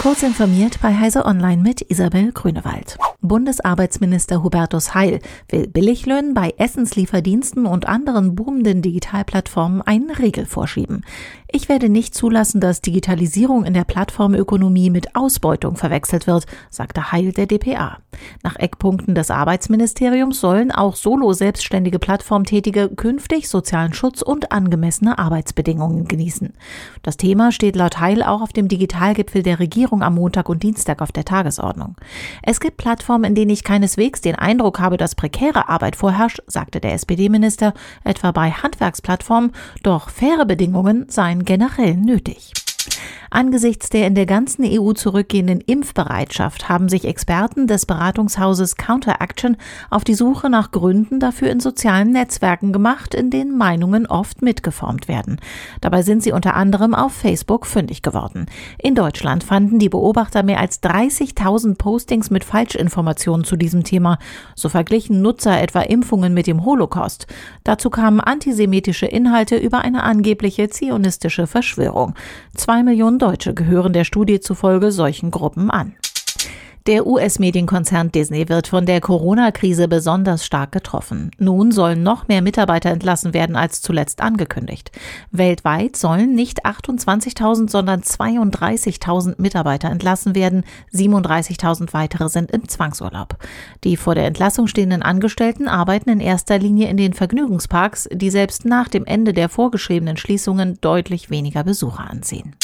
Kurz informiert bei Heise Online mit Isabel Grünewald. Bundesarbeitsminister Hubertus Heil will Billiglöhnen bei Essenslieferdiensten und anderen boomenden Digitalplattformen einen Regel vorschieben. Ich werde nicht zulassen, dass Digitalisierung in der Plattformökonomie mit Ausbeutung verwechselt wird, sagte Heil der DPA. Nach Eckpunkten des Arbeitsministeriums sollen auch solo selbstständige Plattformtätige künftig sozialen Schutz und angemessene Arbeitsbedingungen genießen. Das Thema steht laut Heil auch auf dem Digitalgipfel der Regierung am Montag und Dienstag auf der Tagesordnung. Es gibt Plattformen, in denen ich keineswegs den Eindruck habe, dass prekäre Arbeit vorherrscht, sagte der SPD-Minister, etwa bei Handwerksplattformen, doch faire Bedingungen seien generell nötig. Angesichts der in der ganzen EU zurückgehenden Impfbereitschaft haben sich Experten des Beratungshauses Counteraction auf die Suche nach Gründen dafür in sozialen Netzwerken gemacht, in denen Meinungen oft mitgeformt werden. Dabei sind sie unter anderem auf Facebook fündig geworden. In Deutschland fanden die Beobachter mehr als 30.000 Postings mit Falschinformationen zu diesem Thema. So verglichen Nutzer etwa Impfungen mit dem Holocaust. Dazu kamen antisemitische Inhalte über eine angebliche zionistische Verschwörung. Zwei Millionen Deutsche gehören der Studie zufolge solchen Gruppen an. Der US-Medienkonzern Disney wird von der Corona-Krise besonders stark getroffen. Nun sollen noch mehr Mitarbeiter entlassen werden als zuletzt angekündigt. Weltweit sollen nicht 28.000, sondern 32.000 Mitarbeiter entlassen werden. 37.000 weitere sind im Zwangsurlaub. Die vor der Entlassung stehenden Angestellten arbeiten in erster Linie in den Vergnügungsparks, die selbst nach dem Ende der vorgeschriebenen Schließungen deutlich weniger Besucher anziehen.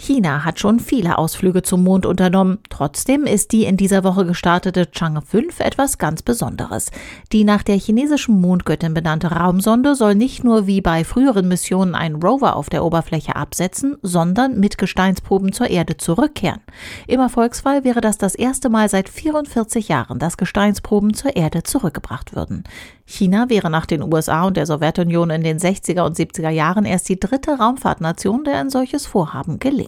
China hat schon viele Ausflüge zum Mond unternommen. Trotzdem ist die in dieser Woche gestartete Chang'e 5 etwas ganz Besonderes. Die nach der chinesischen Mondgöttin benannte Raumsonde soll nicht nur wie bei früheren Missionen einen Rover auf der Oberfläche absetzen, sondern mit Gesteinsproben zur Erde zurückkehren. Im Erfolgsfall wäre das das erste Mal seit 44 Jahren, dass Gesteinsproben zur Erde zurückgebracht würden. China wäre nach den USA und der Sowjetunion in den 60er und 70er Jahren erst die dritte Raumfahrtnation, der ein solches Vorhaben gelingt.